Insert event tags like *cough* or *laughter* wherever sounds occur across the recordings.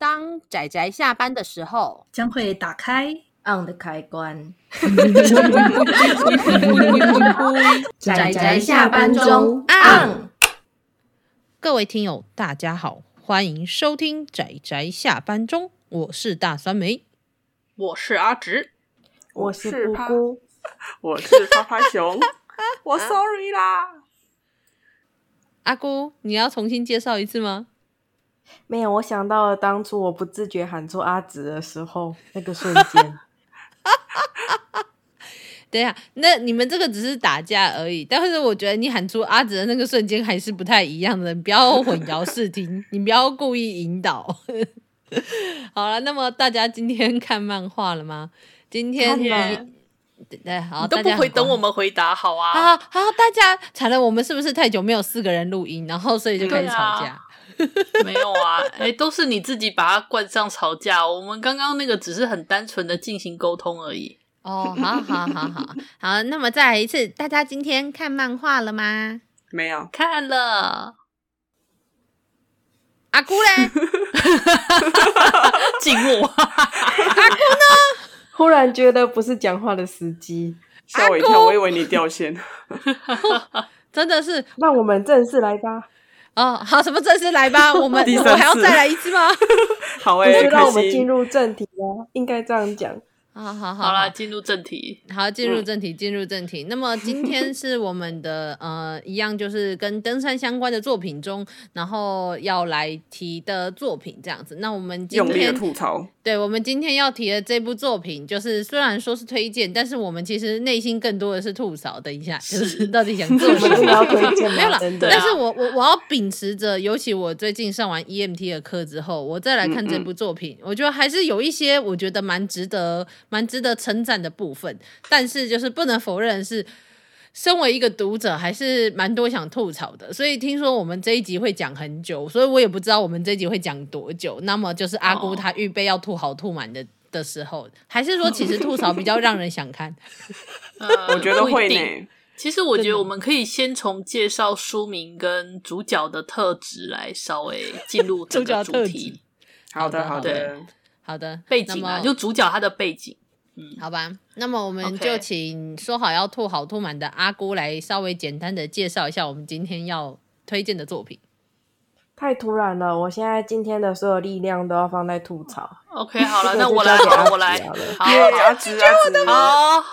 当仔仔下班的时候，将会打开 on 的开关。仔仔下班中 on。各位听友，大家好，欢迎收听仔仔下班中，我是大酸梅，我是阿直，我是姑姑，我是趴趴熊，*laughs* 我 sorry 啦。阿姑，你要重新介绍一次吗？没有，我想到了当初我不自觉喊出阿紫的时候，那个瞬间。*laughs* 等一下，那你们这个只是打架而已，但是我觉得你喊出阿紫的那个瞬间还是不太一样的，你不要混淆视听，*laughs* 你不要故意引导。*laughs* 好了，那么大家今天看漫画了吗？今天对，好，都不回等我们回答，好啊。好好，大家惨了，我们是不是太久没有四个人录音，然后所以就开始吵架？*laughs* 没有啊，哎、欸，都是你自己把它冠上吵架。我们刚刚那个只是很单纯的进行沟通而已。哦，好好好好好，那么再来一次，大家今天看漫画了吗？没有，看了。阿姑嘞？*laughs* 静默。阿姑呢？忽然觉得不是讲话的时机，吓我一跳，我以为你掉线。*laughs* 真的是，那我们正式来吧。哦，好，什么正式来吧？*laughs* 我们我还要再来一次吗？*laughs* 好诶、欸，让我们进入正题了，应该这样讲。好好好，好啦，进入正题。好，进入正题，进入正题。那么今天是我们的 *laughs* 呃，一样就是跟登山相关的作品中，然后要来提的作品这样子。那我们今天吐槽，对，我们今天要提的这部作品，就是虽然说是推荐，但是我们其实内心更多的是吐槽。等一下，就是 *laughs* 到底想做什么？要推荐？没有了。但是我我我要秉持着，尤其我最近上完 EMT 的课之后，我再来看这部作品，嗯嗯我觉得还是有一些我觉得蛮值得。蛮值得称赞的部分，但是就是不能否认是，身为一个读者，还是蛮多想吐槽的。所以听说我们这一集会讲很久，所以我也不知道我们这一集会讲多久。那么就是阿姑她预备要吐好吐满的的时候，还是说其实吐槽比较让人想看？我觉得会呢。其实我觉得我们可以先从介绍书名跟主角的特质来稍微进入这个主题。好的，好的。好的，背景啊，就主角他的背景，嗯，好吧，那么我们就请说好要吐好吐满的阿姑来稍微简单的介绍一下我们今天要推荐的作品。太突然了，我现在今天的所有力量都要放在吐槽。OK，好了，*laughs* 那我来，我来，好，*laughs* 阿直，阿直，好，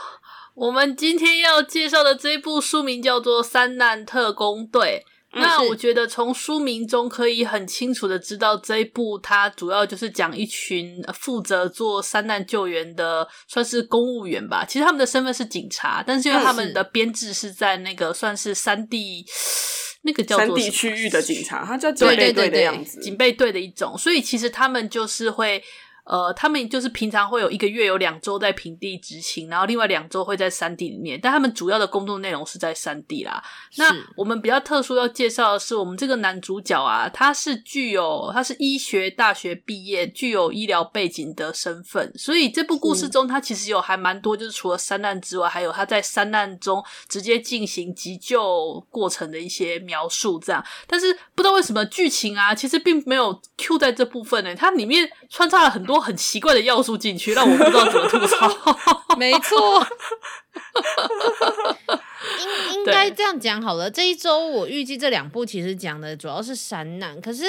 我们今天要介绍的这部书名叫做《三难特工队》。那我觉得从书名中可以很清楚的知道，这一部它主要就是讲一群负责做山难救援的，算是公务员吧。其实他们的身份是警察，但是因为他们的编制是在那个算是山地，*sniffs* 那个叫做山地区域的警察，他叫警备队的样子，警备队的一种。所以其实他们就是会。呃，他们就是平常会有一个月有两周在平地执勤，然后另外两周会在山地里面，但他们主要的工作内容是在山地啦。那我们比较特殊要介绍的是，我们这个男主角啊，他是具有他是医学大学毕业，具有医疗背景的身份，所以这部故事中他其实有还蛮多，就是除了山难之外，还有他在山难中直接进行急救过程的一些描述，这样。但是不知道为什么剧情啊，其实并没有 Q 在这部分呢，它里面穿插了很多。很奇怪的要素进去，让我不知道怎么吐槽。*laughs* 没错，*laughs* 应应该这样讲好了。这一周我预计这两部其实讲的主要是山难，可是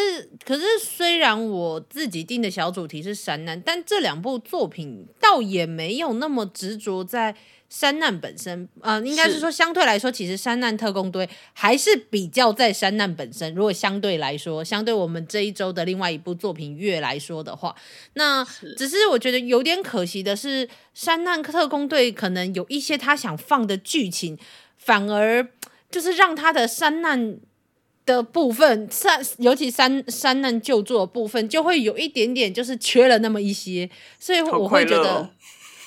可是虽然我自己定的小主题是山难，但这两部作品倒也没有那么执着在。山难本身，呃，应该是说相对来说，其实山难特工队还是比较在山难本身。如果相对来说，相对我们这一周的另外一部作品《月》来说的话，那只是我觉得有点可惜的是，山难特工队可能有一些他想放的剧情，反而就是让他的山难的部分，山尤其山山难救助的部分，就会有一点点就是缺了那么一些，所以我会觉得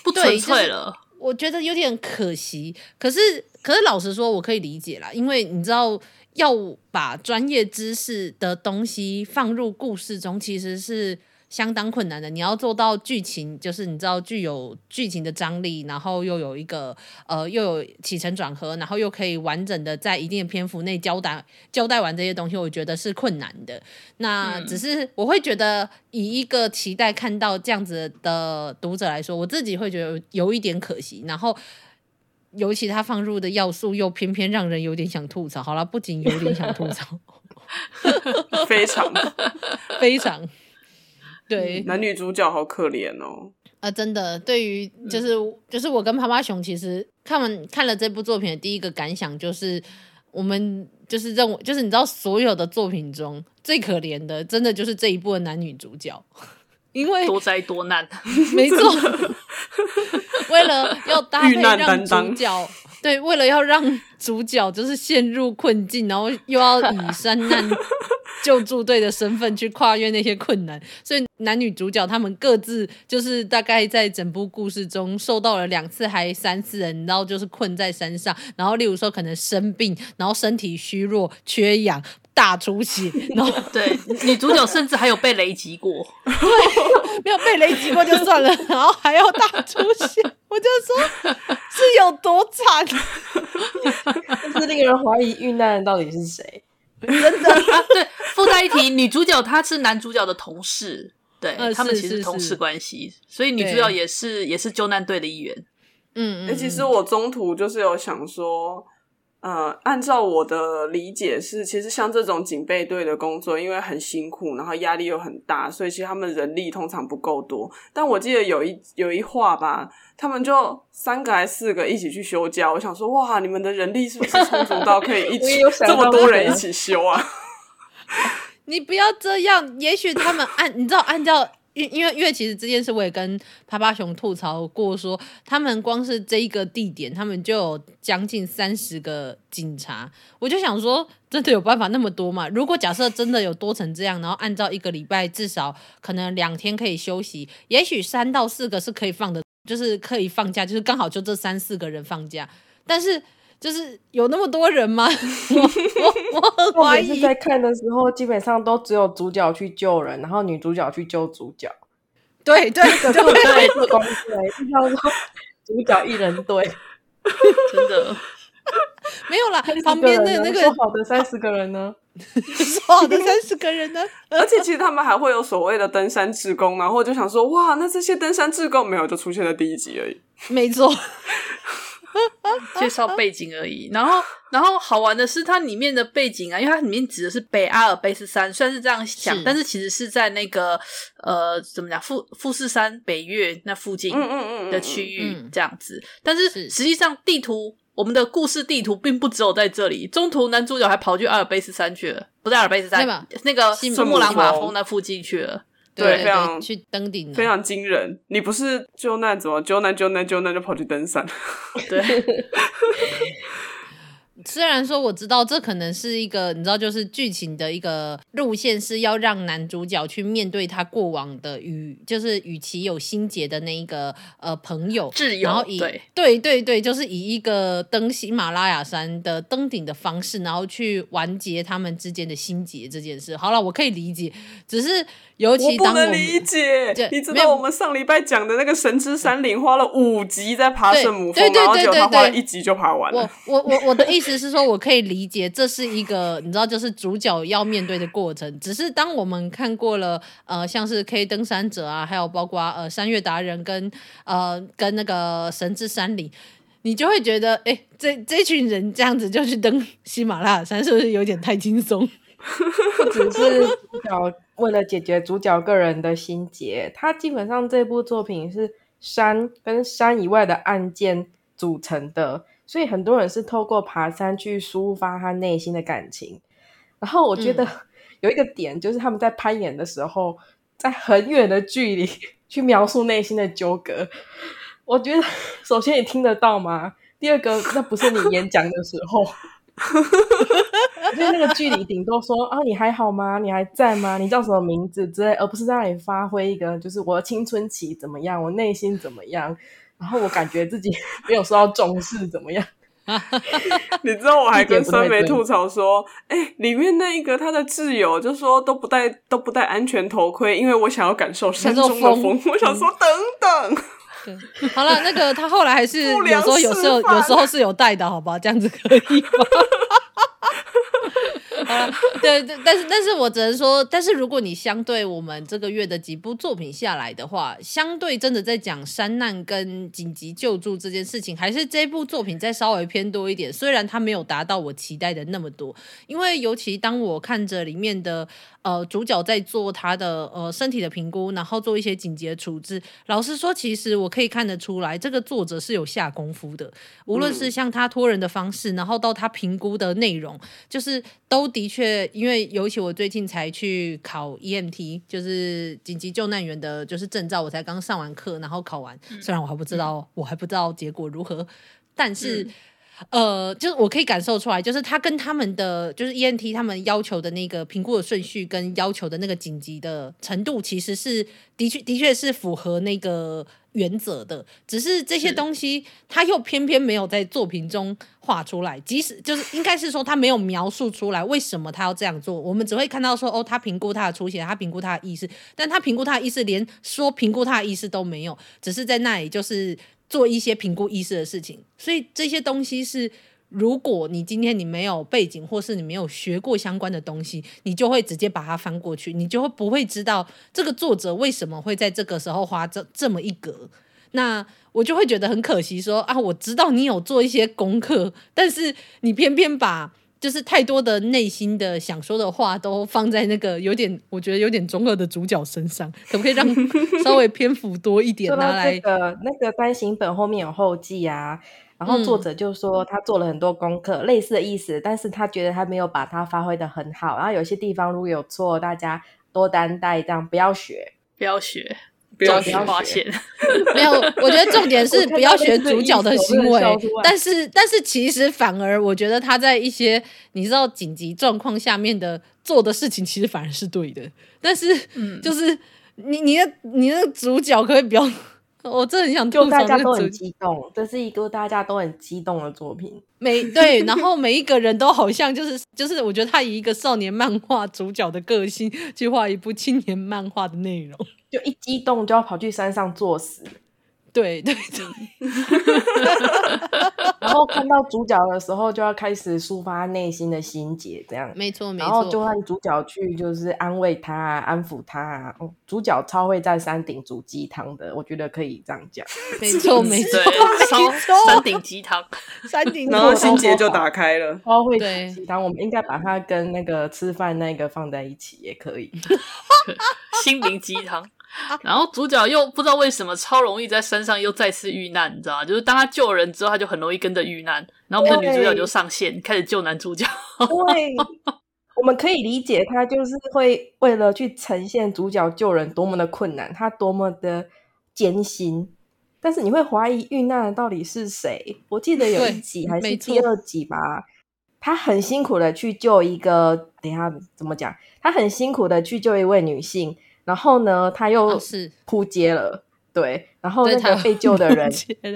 不纯粹了。我觉得有点可惜，可是可是老实说，我可以理解啦，因为你知道，要把专业知识的东西放入故事中，其实是相当困难的。你要做到剧情，就是你知道具有剧情的张力，然后又有一个呃又有起承转合，然后又可以完整的在一定的篇幅内交代交代完这些东西，我觉得是困难的。那只是我会觉得，以一个期待看到这样子的读者来说，我自己会觉得有一点可惜。然后。尤其他放入的要素又偏偏让人有点想吐槽。好了，不仅有点想吐槽，*laughs* 非常 *laughs* 非常对，男女主角好可怜哦。啊、呃，真的，对于就是、嗯、就是我跟趴趴熊，其实看完看了这部作品的第一个感想就是，我们 *laughs* 就是认为，就是你知道，所有的作品中最可怜的，真的就是这一部的男女主角，*laughs* 因为多灾多难，*laughs* 没错。为了要搭配让主角，对，为了要让主角就是陷入困境，然后又要以山难救助队的身份去跨越那些困难，所以男女主角他们各自就是大概在整部故事中受到了两次还三次人，然后就是困在山上，然后例如说可能生病，然后身体虚弱、缺氧。大出血，*laughs* 然后对女主角甚至还有被雷击过，*laughs* 对，没有被雷击过就算了，*laughs* 然后还要大出血，我就说是有多惨，就是令人怀疑遇难的到底是谁？真的，*laughs* 对，附带一提，女主角她是男主角的同事，对、呃、他们其实是同事关系，所以女主角也是也是救难队的一员。嗯，哎、欸，其实我中途就是有想说。呃，按照我的理解是，其实像这种警备队的工作，因为很辛苦，然后压力又很大，所以其实他们人力通常不够多。但我记得有一有一话吧，他们就三个还是四个一起去休假。我想说，哇，你们的人力是不是充足到可以一 *laughs* 起这么多人一起休啊？*laughs* 你不要这样，也许他们按你知道按照。因因为因为其实这件事我也跟趴趴熊吐槽过说，说他们光是这一个地点，他们就有将近三十个警察。我就想说，真的有办法那么多吗？如果假设真的有多成这样，然后按照一个礼拜至少可能两天可以休息，也许三到四个是可以放的，就是可以放假，就是刚好就这三四个人放假。但是。就是有那么多人吗？*laughs* 我我怀疑。是在看的时候，基本上都只有主角去救人，然后女主角去救主角。对对对，就对，做公司来，就叫做主角一人队。真的没有啦，旁边的那个说好的三十个人呢？*laughs* 说好的三十个人呢？*laughs* 而且其实他们还会有所谓的登山志工，然后我就想说，哇，那这些登山志工没有就出现在第一集而已。没错。*laughs* 介绍背景而已，然后，然后好玩的是它里面的背景啊，因为它里面指的是北阿尔卑斯山，虽然是这样想，是。但是其实是在那个呃，怎么讲富富士山北岳那附近的区域这样子，但是实际上地图我们的故事地图并不只有在这里，中途男主角还跑去阿尔卑斯山去了，不在阿尔卑斯山，吧那个珠穆朗玛峰那附近去了。对，非常去登顶，非常惊人。你不是救难怎么救难救难救难就跑去登山？*laughs* 对。*laughs* 虽然说我知道这可能是一个，你知道，就是剧情的一个路线是要让男主角去面对他过往的与就是与其有心结的那一个呃朋友，挚友，然后以对对对对，就是以一个登喜马拉雅山的登顶的方式，然后去完结他们之间的心结这件事。好了，我可以理解，只是尤其不能理解，你知道我们上礼拜讲的那个神之山岭花了五集在爬圣母峰，然后结果他花了一集就爬完了。我我我我的意思。是说，我可以理解，这是一个你知道，就是主角要面对的过程。只是当我们看过了，呃，像是 K 登山者啊，还有包括呃山岳达人跟呃跟那个神之山岭，你就会觉得，哎，这这群人这样子就去登喜马拉雅山，是不是有点太轻松？*laughs* 不只是主角为了解决主角个人的心结，他基本上这部作品是山跟山以外的案件组成的。所以很多人是透过爬山去抒发他内心的感情，然后我觉得有一个点就是他们在攀岩的时候，在很远的距离去描述内心的纠葛。我觉得 *laughs* 首先你听得到吗？第二个，那不是你演讲的时候，我觉得那个距离顶多说啊，你还好吗？你还在吗？你叫什么名字之类，而不是让你发挥一个就是我的青春期怎么样，我内心怎么样。然后我感觉自己没有受到重视，怎么样？*laughs* 你知道我还 *laughs* 跟酸梅吐槽说，哎、欸，里面那一个他的挚友就说都不戴都不戴安全头盔，因为我想要感受山中的风。风 *laughs* 我想说等等。对，好了，那个他后来还是有时候有时候有时候是有带的，好吧？这样子可以吗？*laughs* *laughs* 对对，但是但是我只能说，但是如果你相对我们这个月的几部作品下来的话，相对真的在讲山难跟紧急救助这件事情，还是这部作品再稍微偏多一点。虽然它没有达到我期待的那么多，因为尤其当我看着里面的。呃，主角在做他的呃身体的评估，然后做一些紧急的处置。老实说，其实我可以看得出来，这个作者是有下功夫的。无论是像他托人的方式，然后到他评估的内容，就是都的确，因为尤其我最近才去考 EMT，就是紧急救难员的，就是证照，我才刚上完课，然后考完。虽然我还不知道，我还不知道结果如何，但是。呃，就是我可以感受出来，就是他跟他们的就是 ENT 他们要求的那个评估的顺序跟要求的那个紧急的程度，其实是的确的确是符合那个原则的。只是这些东西他又偏偏没有在作品中画出来，即使就是应该是说他没有描述出来为什么他要这样做。我们只会看到说哦，他评估他的出血，他评估他的意识，但他评估他的意识连说评估他的意识都没有，只是在那里就是。做一些评估意识的事情，所以这些东西是，如果你今天你没有背景，或是你没有学过相关的东西，你就会直接把它翻过去，你就会不会知道这个作者为什么会在这个时候花这这么一格。那我就会觉得很可惜说，说啊，我知道你有做一些功课，但是你偏偏把。就是太多的内心的想说的话都放在那个有点，我觉得有点中二的主角身上，可不可以让 *laughs* 稍微篇幅多一点拿来？那个那个单行本后面有后记啊，然后作者就说他做了很多功课，嗯、类似的意思，但是他觉得他没有把它发挥的很好，然后有些地方如果有错，大家多担待，这样不要学，不要学。不要去发现，没有，我觉得重点是不要学主角的行为。但是，但是其实反而我觉得他在一些你知道紧急状况下面的做的事情，其实反而是对的。但是，就是你你的你的主角可以不要。我真的很想吐槽，大家都很激动，这是一个大家都很激动的作品。每对，然后 *laughs* 每一个人都好像就是就是，我觉得他以一个少年漫画主角的个性去画一部青年漫画的内容，就一激动就要跑去山上作死。对对对，*laughs* 然后看到主角的时候，就要开始抒发内心的心结，这样没错没错。然后就让主角去就是安慰他、安抚他。主角超会在山顶煮鸡汤的，我觉得可以这样讲。没错 *laughs* 没错，*laughs* 山顶鸡汤，山顶，然后心结就打开了。超会煮鸡汤，我们应该把它跟那个吃饭那个放在一起也可以。心灵鸡汤。然后主角又不知道为什么超容易在山上又再次遇难，你知道吗？就是当他救人之后，他就很容易跟着遇难。然后我们的女主角就上线开始救男主角。对，*laughs* 我们可以理解他就是会为了去呈现主角救人多么的困难，他多么的艰辛。但是你会怀疑遇难的到底是谁？我记得有一集还是第二集吧，他很辛苦的去救一个，等一下怎么讲？他很辛苦的去救一位女性。然后呢，他又是扑街了，哦，对。然后那个被救的人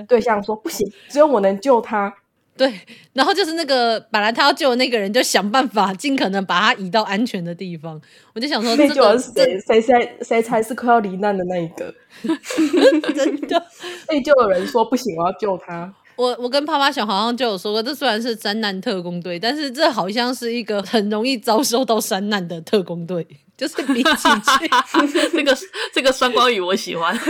对象说：“不行，只有我能救他。”对。然后就是那个本来他要救的那个人，就想办法尽可能把他移到安全的地方。我就想说，这个谁谁谁谁才是快要罹难的那一个？*laughs* 真的被救的人说：“不行，我要救他。”我我跟趴趴熊好像就有说过，这虽然是灾难特工队，但是这好像是一个很容易遭受到山难的特工队。就是比起去，*laughs* *laughs* 这个这个双关语我喜欢。*laughs*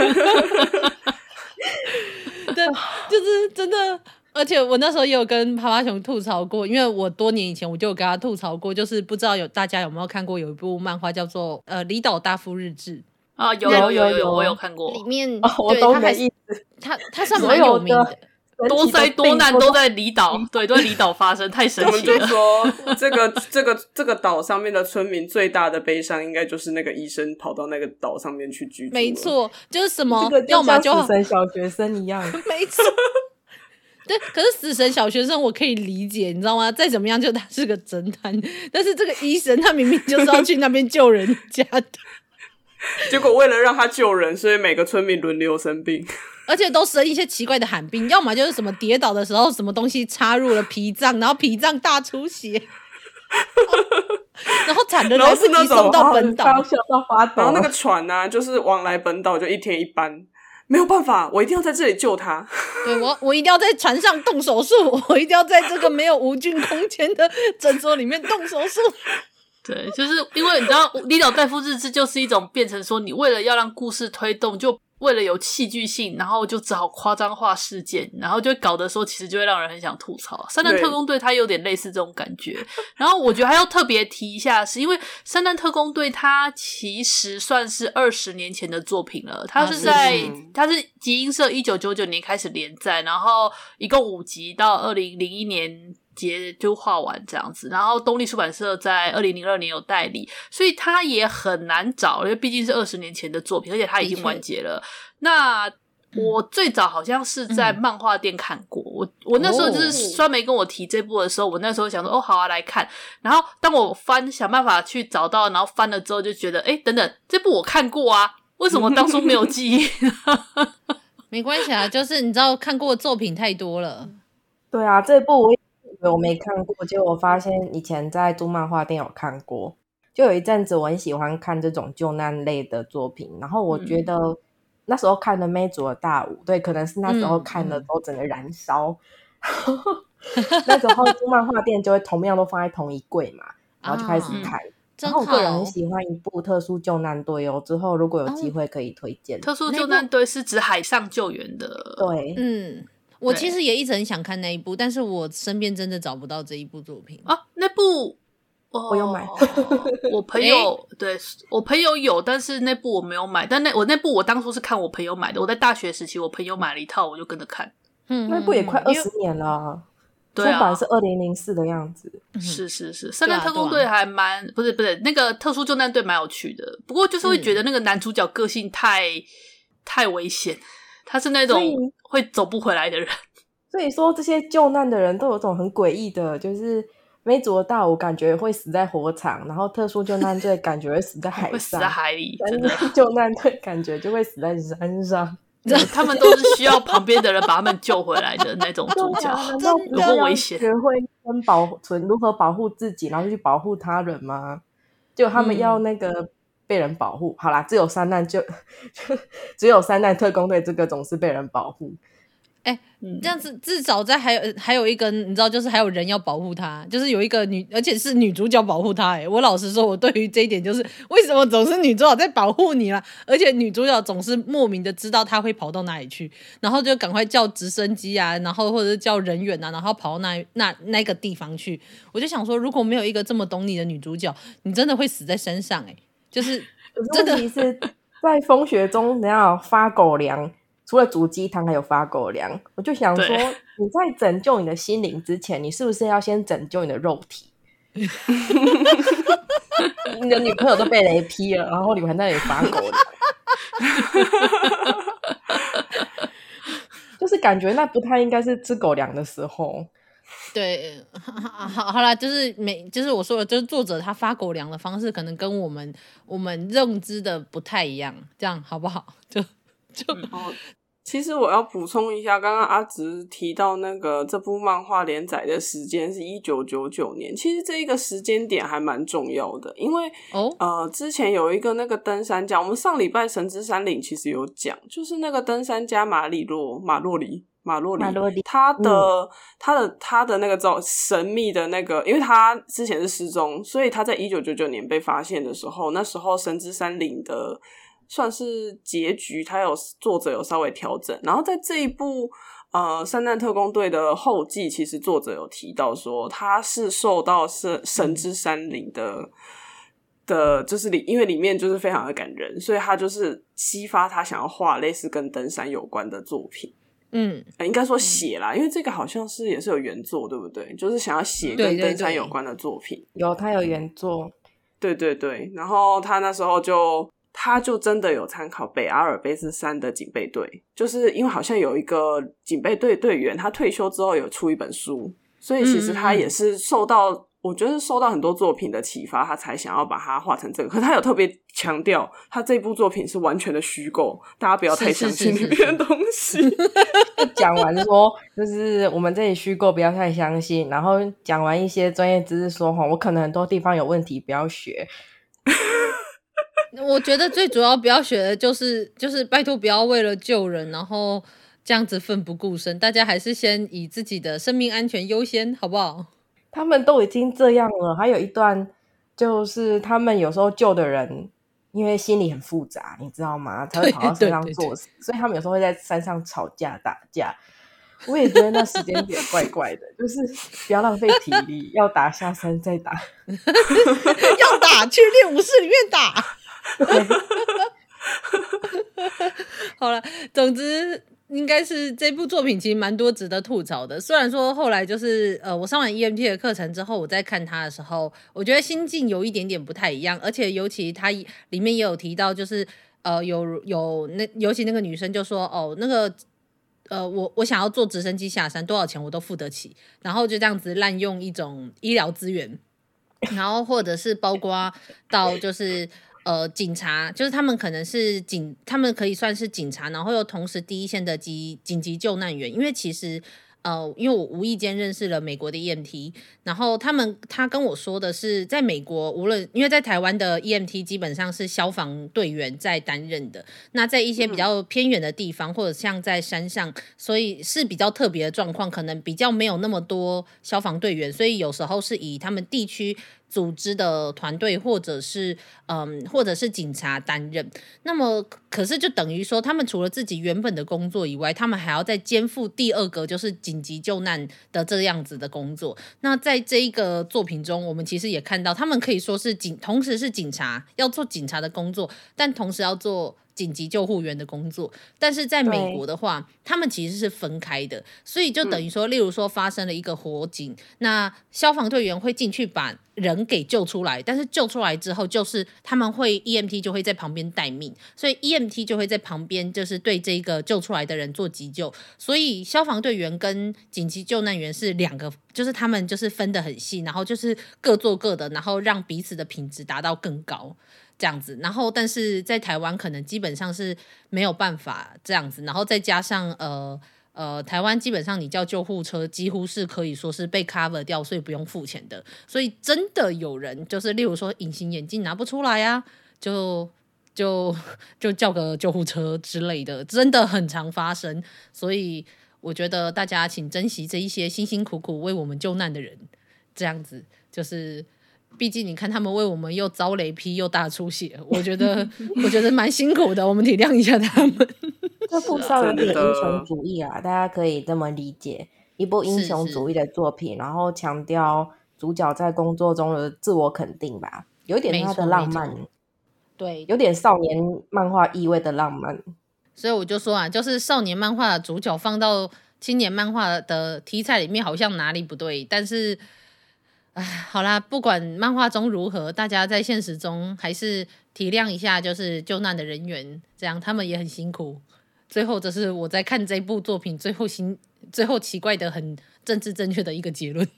对，就是真的，而且我那时候也有跟趴趴熊吐槽过，因为我多年以前我就有跟他吐槽过，就是不知道有大家有没有看过有一部漫画叫做呃《离岛大夫日志》啊，有有有有，我有看过，里面、哦、我都没意思，他他算蛮有名的。多灾多难都在离岛，对，都在离岛发生，太神奇了。我们就说，这个这个这个岛上面的村民最大的悲伤，应该就是那个医生跑到那个岛上面去居住。没错，就是什么，这个、要么就死神小学生一样。*laughs* 没错，对。可是死神小学生我可以理解，你知道吗？再怎么样，就他是个侦探。但是这个医生，他明明就是要去那边救人家的。*laughs* 结果为了让他救人，所以每个村民轮流生病，*laughs* 而且都生一些奇怪的罕病，要么就是什么跌倒的时候什么东西插入了脾脏，然后脾脏大出血，*laughs* 然后惨的来不及送到本岛，笑到发抖。然后那个船呢、啊，就是往来本岛就一天一班，没有办法，我一定要在这里救他。对，我我一定要在船上动手术，我一定要在这个没有无菌空间的诊所里面动手术。对，就是因为你知道，离岛代夫日志就是一种变成说，你为了要让故事推动，就为了有戏剧性，然后就只好夸张化事件，然后就搞得说，其实就会让人很想吐槽。三弹特工队它有点类似这种感觉。然后我觉得还要特别提一下，是因为三弹特工队它其实算是二十年前的作品了，它是在、它是集英社一九九九年开始连载，然后一共五集到二零零一年。节就画完这样子，然后东立出版社在二零零二年有代理，所以他也很难找，因为毕竟是二十年前的作品，而且他已经完结了。那我最早好像是在漫画店看过，嗯、我我那时候就是酸梅跟我提这部的时候，我那时候想说哦好啊来看，然后当我翻想办法去找到，然后翻了之后就觉得哎等等这部我看过啊，为什么当初没有记忆？*laughs* 没关系啊，就是你知道看过的作品太多了。对啊，这部我。我没看过，结果我发现以前在租漫画店有看过。就有一阵子我很喜欢看这种救难类的作品，然后我觉得那时候看的《魅族的大舞》，对，可能是那时候看的都整个燃烧。*laughs* 那时候租漫画店就会同样都放在同一柜嘛，然后就开始看。啊、然后我个人很喜欢一部《特殊救难队》哦，之后如果有机会可以推荐。特殊救难队是指海上救援的，对，嗯。我其实也一直很想看那一部，但是我身边真的找不到这一部作品啊。那部、哦、我有买，我朋友、欸、对我朋友有，但是那部我没有买。但那我那部我当初是看我朋友买的，我在大学时期我朋友买了一套，我就跟着看。嗯，那部也快二十年了，出版是二零零四的样子。是是是，三弹特工队还蛮、啊啊、不是不是那个特殊救难队蛮有趣的，不过就是会觉得那个男主角个性太、嗯、太危险。他是那种会走不回来的人，*laughs* 所以说这些救难的人都有种很诡异的，就是魅族的大舞感觉会死在火场，然后特殊救难队 *laughs* 感觉会死在海上，会死在海里，真的 *laughs* 救难队感觉就会死在山上。他们都是需要旁边的人把他们救回来的那种主角，有多危险？学会跟保存如何保护自己，然后去保护他人吗？就他们要那个。嗯被人保护，好啦，只有三难就，*laughs* 就只有三难特工队这个总是被人保护。哎、欸，这样子至少在还有还有一个，你知道，就是还有人要保护他，就是有一个女，而且是女主角保护他。哎，我老实说，我对于这一点就是为什么总是女主角在保护你啦？而且女主角总是莫名的知道他会跑到哪里去，然后就赶快叫直升机啊，然后或者是叫人员啊，然后跑到那那那个地方去。我就想说，如果没有一个这么懂你的女主角，你真的会死在山上。哎。就是问题是在风雪中，你要发狗粮，除了煮鸡汤，还有发狗粮。我就想说，你在拯救你的心灵之前，你是不是要先拯救你的肉体？*laughs* 你的女朋友都被雷劈了，然后你还在那里发狗粮，*laughs* 就是感觉那不太应该是吃狗粮的时候。*laughs* 对，好好啦，就是每就是我说的，就是作者他发狗粮的方式，可能跟我们我们认知的不太一样，这样好不好？就就、哦、其实我要补充一下，刚刚阿直提到那个这部漫画连载的时间是一九九九年，其实这一个时间点还蛮重要的，因为哦呃，之前有一个那个登山家，我们上礼拜神之山岭其实有讲，就是那个登山家马里洛马洛里。马洛里，马洛里他的、嗯、他的他的那个造神秘的那个，因为他之前是失踪，所以他在一九九九年被发现的时候，那时候神之山岭的算是结局，他有作者有稍微调整。然后在这一部呃三弹特工队的后记，其实作者有提到说，他是受到神神之山岭的的，就是里因为里面就是非常的感人，所以他就是激发他想要画类似跟登山有关的作品。嗯，应该说写啦，因为这个好像是也是有原作，对不对？就是想要写跟登山有关的作品。对对对，有他有原作，对对对。然后他那时候就，他就真的有参考北阿尔卑斯山的警备队，就是因为好像有一个警备队队员，他退休之后有出一本书，所以其实他也是受到我觉得受到很多作品的启发，他才想要把它画成这个。可是他有特别强调，他这部作品是完全的虚构，大家不要太相信里面的东西。*laughs* 讲完说，就是我们这里虚构，不要太相信。然后讲完一些专业知识，说哈，我可能很多地方有问题，不要学。*laughs* 我觉得最主要不要学的就是，就是拜托不要为了救人，然后这样子奋不顾身。大家还是先以自己的生命安全优先，好不好？他们都已经这样了，还有一段就是他们有时候救的人，因为心里很复杂，你知道吗？才会跑到山上作死，所以他们有时候会在山上吵架打架。我也觉得那时间点怪怪的，*laughs* 就是不要浪费体力，要打下山再打，*laughs* 要打去练武室里面打。*laughs* 好了，总之应该是这部作品其实蛮多值得吐槽的。虽然说后来就是呃，我上完 EMT 的课程之后，我在看它的时候，我觉得心境有一点点不太一样，而且尤其它里面也有提到，就是呃，有有那尤其那个女生就说哦，那个呃，我我想要坐直升机下山，多少钱我都付得起，然后就这样子滥用一种医疗资源，然后或者是包括到就是。呃，警察就是他们可能是警，他们可以算是警察，然后又同时第一线的急紧急救难员，因为其实。呃，因为我无意间认识了美国的 EMT，然后他们他跟我说的是，在美国无论因为在台湾的 EMT 基本上是消防队员在担任的，那在一些比较偏远的地方，嗯、或者像在山上，所以是比较特别的状况，可能比较没有那么多消防队员，所以有时候是以他们地区组织的团队，或者是嗯，或者是警察担任。那么可是就等于说，他们除了自己原本的工作以外，他们还要再肩负第二个就是。紧急救难的这样子的工作，那在这一个作品中，我们其实也看到，他们可以说是警，同时是警察要做警察的工作，但同时要做。紧急救护员的工作，但是在美国的话，他们其实是分开的，所以就等于说，例如说发生了一个火警，那消防队员会进去把人给救出来，但是救出来之后，就是他们会 EMT 就会在旁边待命，所以 EMT 就会在旁边就是对这个救出来的人做急救，所以消防队员跟紧急救难员是两个，就是他们就是分得很细，然后就是各做各的，然后让彼此的品质达到更高。这样子，然后但是在台湾可能基本上是没有办法这样子，然后再加上呃呃，台湾基本上你叫救护车几乎是可以说是被 cover 掉，所以不用付钱的。所以真的有人就是例如说隐形眼镜拿不出来啊，就就就叫个救护车之类的，真的很常发生。所以我觉得大家请珍惜这一些辛辛苦苦为我们救难的人，这样子就是。毕竟你看，他们为我们又遭雷劈又大出血，我觉得我觉得蛮辛苦的，我们体谅一下他们。这部稍有点英雄主义啊，大家可以这么理解，一部英雄主义的作品，是是然后强调主角在工作中的自我肯定吧，有点他的浪漫，对，有点少年漫画意味的浪漫。所以我就说啊，就是少年漫画的主角放到青年漫画的题材里面，好像哪里不对，但是。哎，好啦，不管漫画中如何，大家在现实中还是体谅一下，就是救难的人员，这样他们也很辛苦。最后，这是我在看这部作品最后新、最后奇怪的、很政治正确的一个结论。*laughs*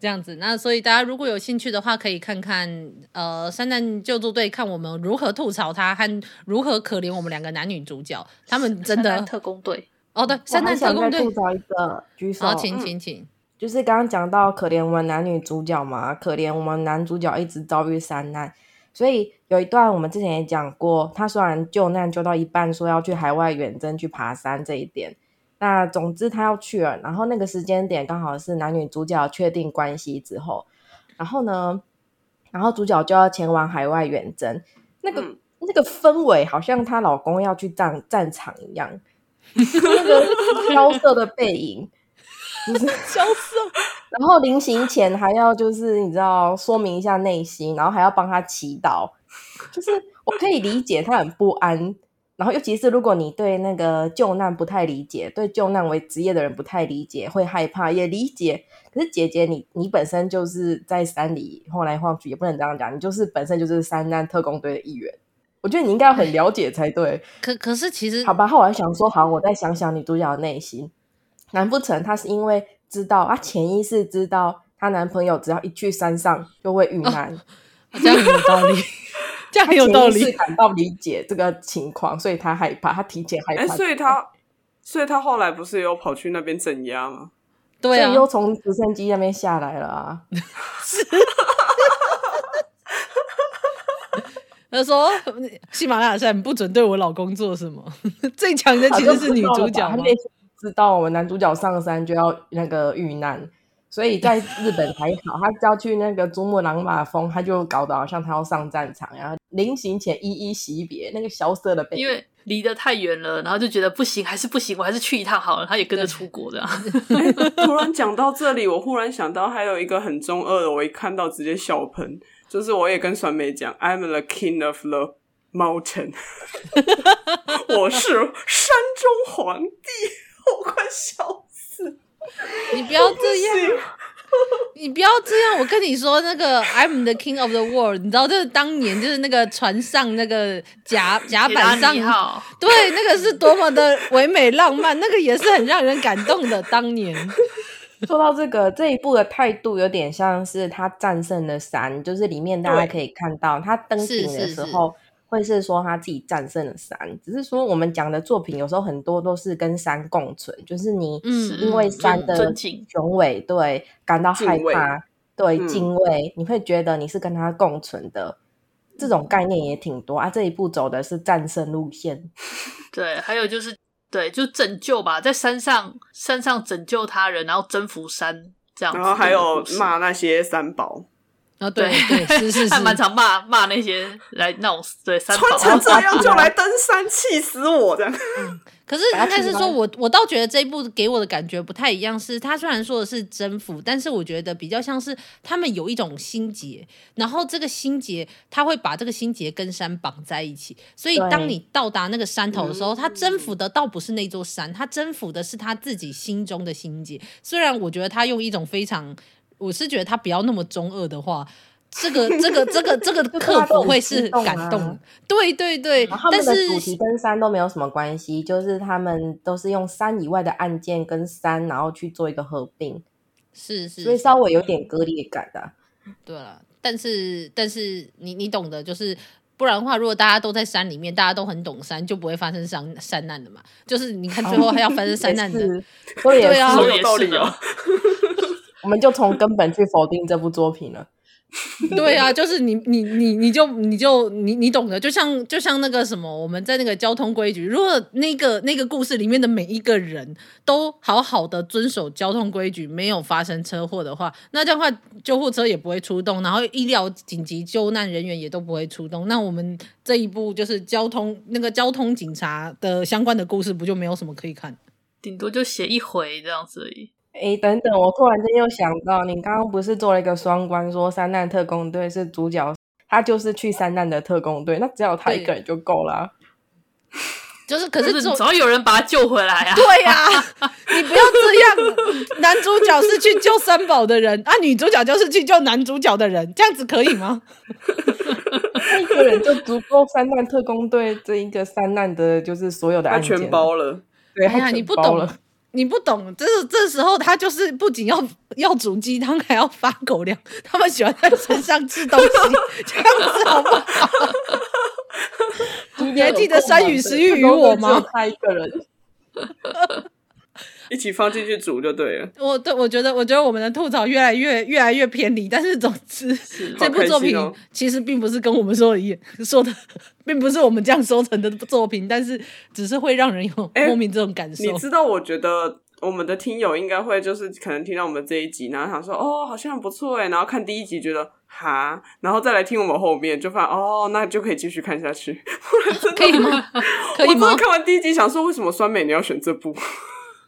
这样子，那所以大家如果有兴趣的话，可以看看呃，三难救助队，看我们如何吐槽他和如何可怜我们两个男女主角，他们真的特工队。哦，对，圣诞特工队。吐槽一个举手，好，请请请，就是刚刚讲到可怜我们男女主角嘛，可怜我们男主角一直遭遇三难，所以有一段我们之前也讲过，他虽然救难救到一半，说要去海外远征去爬山这一点，那总之他要去了，然后那个时间点刚好是男女主角确定关系之后，然后呢，然后主角就要前往海外远征，那个、嗯、那个氛围好像她老公要去战战场一样。*laughs* 那个萧瑟的背影，就是 *laughs* 萧瑟。*laughs* 然后临行前还要就是你知道说明一下内心，然后还要帮他祈祷。就是我可以理解他很不安，然后尤其是如果你对那个救难不太理解，对救难为职业的人不太理解，会害怕也理解。可是姐姐你你本身就是在山里晃来晃去，也不能这样讲，你就是本身就是山难特工队的一员。我觉得你应该要很了解才对。可可是其实，好吧，后来想说，好，我再想想女主角的内心。难不成她是因为知道，啊潜意识知道她男朋友只要一去山上就会遇难，哦、这样有道理，这样很有道理。*laughs* 是感到理解这个情况，所以她害怕，她提前害怕。哎，所以她，所以她后来不是有跑去那边镇压吗？对啊，又从直升机那边下来了啊。是。他说：“喜马拉雅山不准对我老公做什么。*laughs* 最强的其实是女主角。他那知道我们男主角上山就要那个遇难，所以在日本还好。他要去那个珠穆朗玛峰，他就搞得好像他要上战场，然后临行前一一惜别那个萧瑟的背影，因为离得太远了，然后就觉得不行，还是不行，我还是去一趟好了。他也跟着出国的。突然讲到这里，我忽然想到还有一个很中二的，我一看到直接笑喷。”就是我也跟酸梅讲，I'm the king of the mountain，*laughs* 我是山中皇帝，我快笑死！你不要这样，你不要这样。我跟你说，那个 I'm the king of the world，你知道，就是当年就是那个船上那个甲甲板上，对，那个是多么的唯美浪漫，那个也是很让人感动的。当年。说到这个这一部的态度，有点像是他战胜了山，就是里面大家可以看到他登顶的时候，会是说他自己战胜了山。只是说我们讲的作品有时候很多都是跟山共存，就是你因为山的雄伟，对，感到害怕，对，敬畏，你会觉得你是跟他共存的。这种概念也挺多啊。这一步走的是战胜路线，*laughs* 对，还有就是。对，就拯救吧，在山上山上拯救他人，然后征服山这样子。然后还有骂那些三宝啊，对对，是是是，*laughs* 还蛮常骂骂那些来那种对穿成这样就来登山，气死我这样。嗯 *laughs* 可是应该是说我，我我倒觉得这一部给我的感觉不太一样。是他虽然说的是征服，但是我觉得比较像是他们有一种心结，然后这个心结他会把这个心结跟山绑在一起。所以当你到达那个山头的时候，他征服的倒不是那座山，他征服的是他自己心中的心结。虽然我觉得他用一种非常，我是觉得他不要那么中二的话。这个这个这个这个 *laughs* 客服会是感动，啊、对对对。但是主题跟山都没有什么关系，就是他们都是用山以外的案件跟山，然后去做一个合并，是是，所以稍微有点割裂感的、啊。*laughs* 对了，但是但是你你懂的，就是不然的话，如果大家都在山里面，大家都很懂山，就不会发生山山难的嘛。就是你看最后还要发生山难的，对啊，有道理哦。*laughs* 我们就从根本去否定这部作品了。*laughs* 对啊，就是你你你你就你就你你懂得，就像就像那个什么，我们在那个交通规矩，如果那个那个故事里面的每一个人都好好的遵守交通规矩，没有发生车祸的话，那这样的话救护车也不会出动，然后医疗紧急救难人员也都不会出动，那我们这一部就是交通那个交通警察的相关的故事，不就没有什么可以看？顶多就写一回这样子而已。哎，等等，我突然间又想到，你刚刚不是做了一个双关，说三难特工队是主角，他就是去三难的特工队，那只要他一个人就够了。*laughs* 就是，可是总要有人把他救回来啊！*laughs* 对呀、啊，你不要这样。男主角是去救三宝的人啊，女主角就是去救男主角的人，这样子可以吗？*laughs* 一个人就足够三难特工队这一个三难的，就是所有的案件全包了。对，哎呀，你不懂了。你不懂，这这时候他就是不仅要要煮鸡汤，还要发狗粮。他们喜欢在身上吃东西，*laughs* 这样子好不好？*laughs* 你还记得山雨食欲与我吗？他一个人。一起放进去煮就对了。我对我觉得，我觉得我们的吐槽越来越越来越偏离。但是总之，这部作品其实并不是跟我们说的一样说的，并不是我们这样说成的作品。但是只是会让人有莫名这种感受。欸、你知道，我觉得我们的听友应该会就是可能听到我们这一集，然后想说哦，好像很不错哎，然后看第一集觉得哈，然后再来听我们后面就发现哦，那就可以继续看下去。可以吗？可以吗？我看完第一集想说，为什么酸美你要选这部？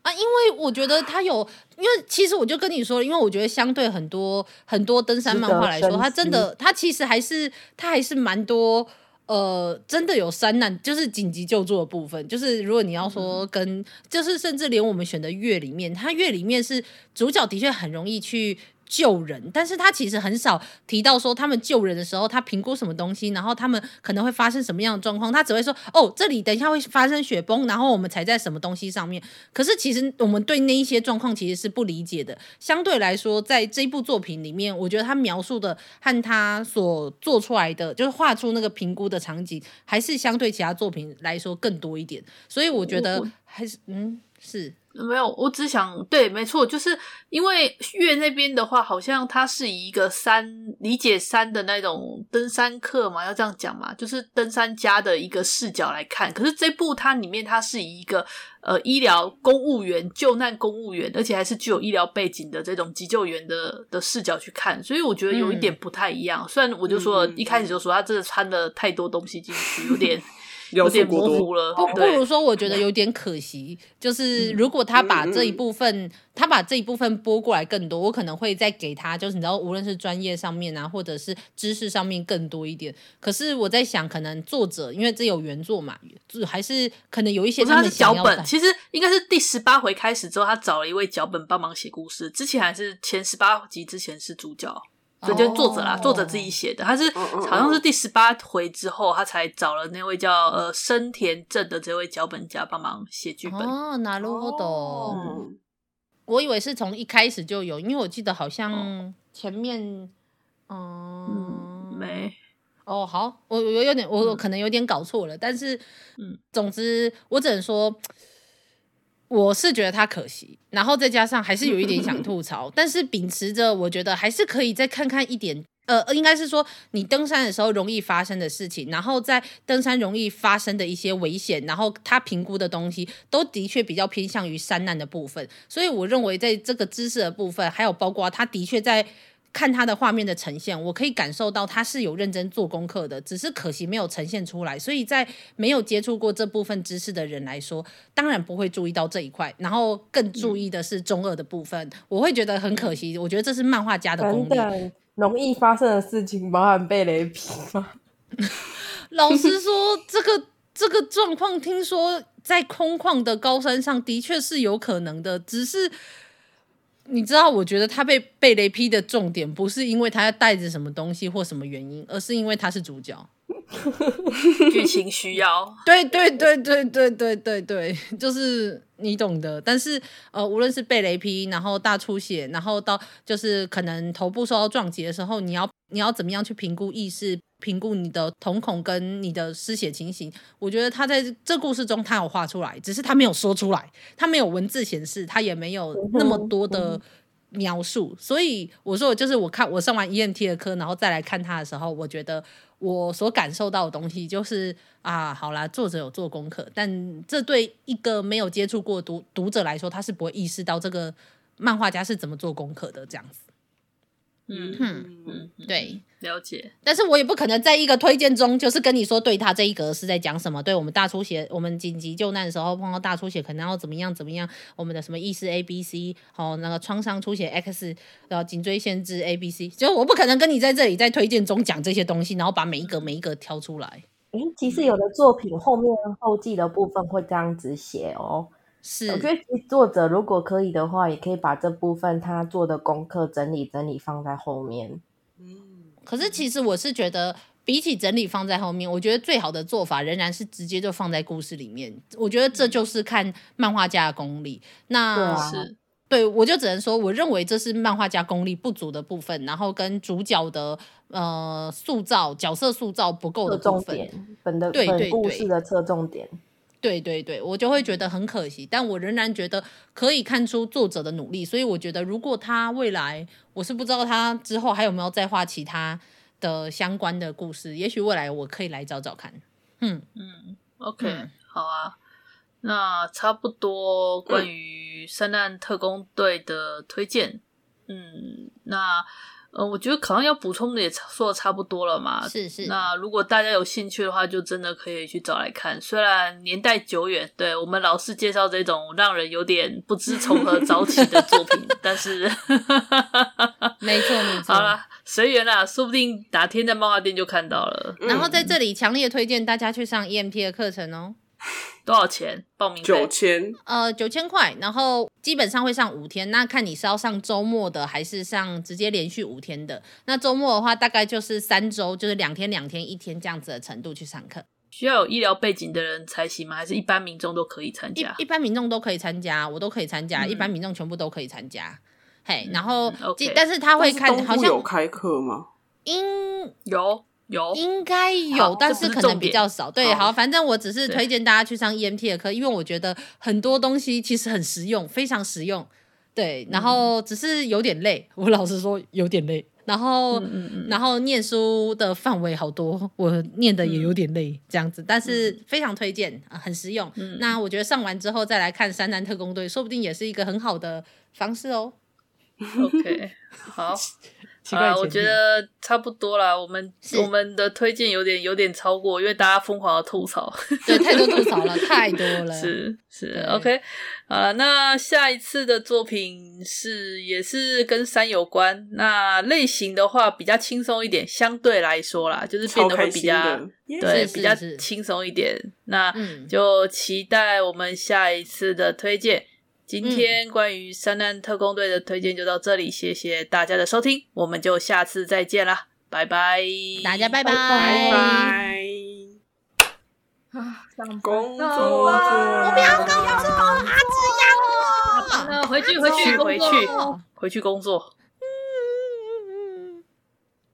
啊，因为我觉得他有，因为其实我就跟你说，因为我觉得相对很多很多登山漫画来说，他真的，他其实还是他还是蛮多，呃，真的有山难，就是紧急救助的部分。就是如果你要说跟，就是甚至连我们选的月里面，它月里面是主角的确很容易去救人，但是他其实很少提到说他们救人的时候，他评估什么东西，然后他们可能会发生什么样的状况，他只会说哦，这里等一下会发生雪崩，然后我们踩在什么东西上面。可是其实我们对那一些状况其实是不理解的。相对来说，在这部作品里面，我觉得他描述的和他所做出来的，就是画出那个评估的场景，还是相对其他作品来说更多一点。所以我觉得还是嗯是。没有，我只想对，没错，就是因为月那边的话，好像它是以一个山理解山的那种登山客嘛，要这样讲嘛，就是登山家的一个视角来看。可是这部它里面，它是以一个呃医疗公务员、救难公务员，而且还是具有医疗背景的这种急救员的的视角去看，所以我觉得有一点不太一样。嗯、虽然我就说一开始就说他真的掺了太多东西进去，有点。*laughs* 有点模糊了，不不如说，我觉得有点可惜。就是如果他把这一部分，嗯、他把这一部分拨过来更多，我可能会再给他，就是你知道，无论是专业上面啊，或者是知识上面更多一点。可是我在想，可能作者因为这有原作嘛，还是可能有一些他的脚本。其实应该是第十八回开始之后，他找了一位脚本帮忙写故事。之前还是前十八集之前是主角。所以就是作者啦，oh. 作者自己写的，他是好像是第十八回之后，他才找了那位叫呃深田正的这位脚本家帮忙写剧本。哦，なるほど。我以为是从一开始就有，因为我记得好像前面，嗯，嗯，没。哦，好，我我有点，我我可能有点搞错了，但是，嗯，总之我只能说。 我是觉得他可惜，然后再加上还是有一点想吐槽，*laughs* 但是秉持着我觉得还是可以再看看一点，呃，应该是说你登山的时候容易发生的事情，然后在登山容易发生的一些危险，然后他评估的东西都的确比较偏向于山难的部分，所以我认为在这个知识的部分，还有包括他的确在。看他的画面的呈现，我可以感受到他是有认真做功课的，只是可惜没有呈现出来。所以在没有接触过这部分知识的人来说，当然不会注意到这一块。然后更注意的是中二的部分，嗯、我会觉得很可惜。我觉得这是漫画家的功力。容易发生的事情，包含被雷劈吗？*laughs* 老实说，这个这个状况，听说在空旷的高山上的确是有可能的，只是。你知道，我觉得他被被雷劈的重点不是因为他要带着什么东西或什么原因，而是因为他是主角，剧情需要。*laughs* 对对对对对对对对，就是你懂的。但是呃，无论是被雷劈，然后大出血，然后到就是可能头部受到撞击的时候，你要你要怎么样去评估意识？评估你的瞳孔跟你的失血情形，我觉得他在这故事中他有画出来，只是他没有说出来，他没有文字显示，他也没有那么多的描述。所以我说，就是我看我上完 ENT 的课，然后再来看他的时候，我觉得我所感受到的东西就是啊，好啦，作者有做功课，但这对一个没有接触过读读者来说，他是不会意识到这个漫画家是怎么做功课的这样子。嗯哼嗯，对，了解。但是我也不可能在一个推荐中，就是跟你说，对他这一格是在讲什么。对我们大出血，我们紧急救难的时候碰到大出血，可能要怎么样怎么样。我们的什么意识 A B C，好，那个创伤出血 X，然后颈椎限制 A B C，就我不可能跟你在这里在推荐中讲这些东西，然后把每一个每一个挑出来。诶，其实有的作品后面后记的部分会这样子写哦。是，我觉得作者如果可以的话，也可以把这部分他做的功课整理整理放在后面。嗯，可是其实我是觉得，比起整理放在后面，我觉得最好的做法仍然是直接就放在故事里面。我觉得这就是看漫画家的功力。那对啊，是，对，我就只能说，我认为这是漫画家功力不足的部分，然后跟主角的呃塑造角色塑造不够的部分，本的对本故事的侧重点。对对对，我就会觉得很可惜，但我仍然觉得可以看出作者的努力，所以我觉得如果他未来，我是不知道他之后还有没有再画其他的相关的故事，也许未来我可以来找找看。嗯嗯，OK，嗯，好啊，那差不多关于山难特工队的推荐，嗯，嗯，那。呃，我觉得可能要补充的也说的差不多了嘛。是是。那如果大家有兴趣的话，就真的可以去找来看。虽然年代久远，对我们老是介绍这种让人有点不知从何 *laughs* 找起的作品，但是，*laughs* 没错 *laughs* 没错。好啦，随缘啦，说不定哪天在漫画店就看到了。然后在这里强烈推荐大家去上 EMT 的课程哦。*laughs* 多少钱？报名九千，呃，九千块，然后基本上会上五天，那看你是要上周末的，还是上直接连续五天的。那周末的话，大概就是三周，就是两天两天一天这样子的程度去上课。需要有医疗背景的人才行吗？还是一般民众都可以参加？一一般民众都可以参加，我都可以参加，嗯、一般民众全部都可以参加。嘿，然后，嗯 okay、但是他会看，好像有开课吗？应有。有应该有，但是可能比较少。对，好，反正我只是推荐大家去上 EMT 的课，因为我觉得很多东西其实很实用，非常实用。对，然后只是有点累，我老实说有点累。然后，嗯嗯嗯然后念书的范围好多，我念的也有点累，嗯、这样子。但是非常推荐，很实用。嗯、那我觉得上完之后再来看山南特工队，说不定也是一个很好的方式哦。OK，好。*laughs* 啊，我觉得差不多啦。我们我们的推荐有点有点超过，因为大家疯狂的吐槽，*laughs* 对，太多吐槽了，*laughs* 太多了。是是，OK，啊，那下一次的作品是也是跟山有关，那类型的话比较轻松一点，相对来说啦，就是变得会比较对比较轻松一点。那就期待我们下一次的推荐。今天关于三难特工队的推荐就到这里，谢谢大家的收听，我们就下次再见啦，拜拜，大家拜拜，拜拜。啊，想工作，我不要工作，阿志养我，回去回去。回去回去工作。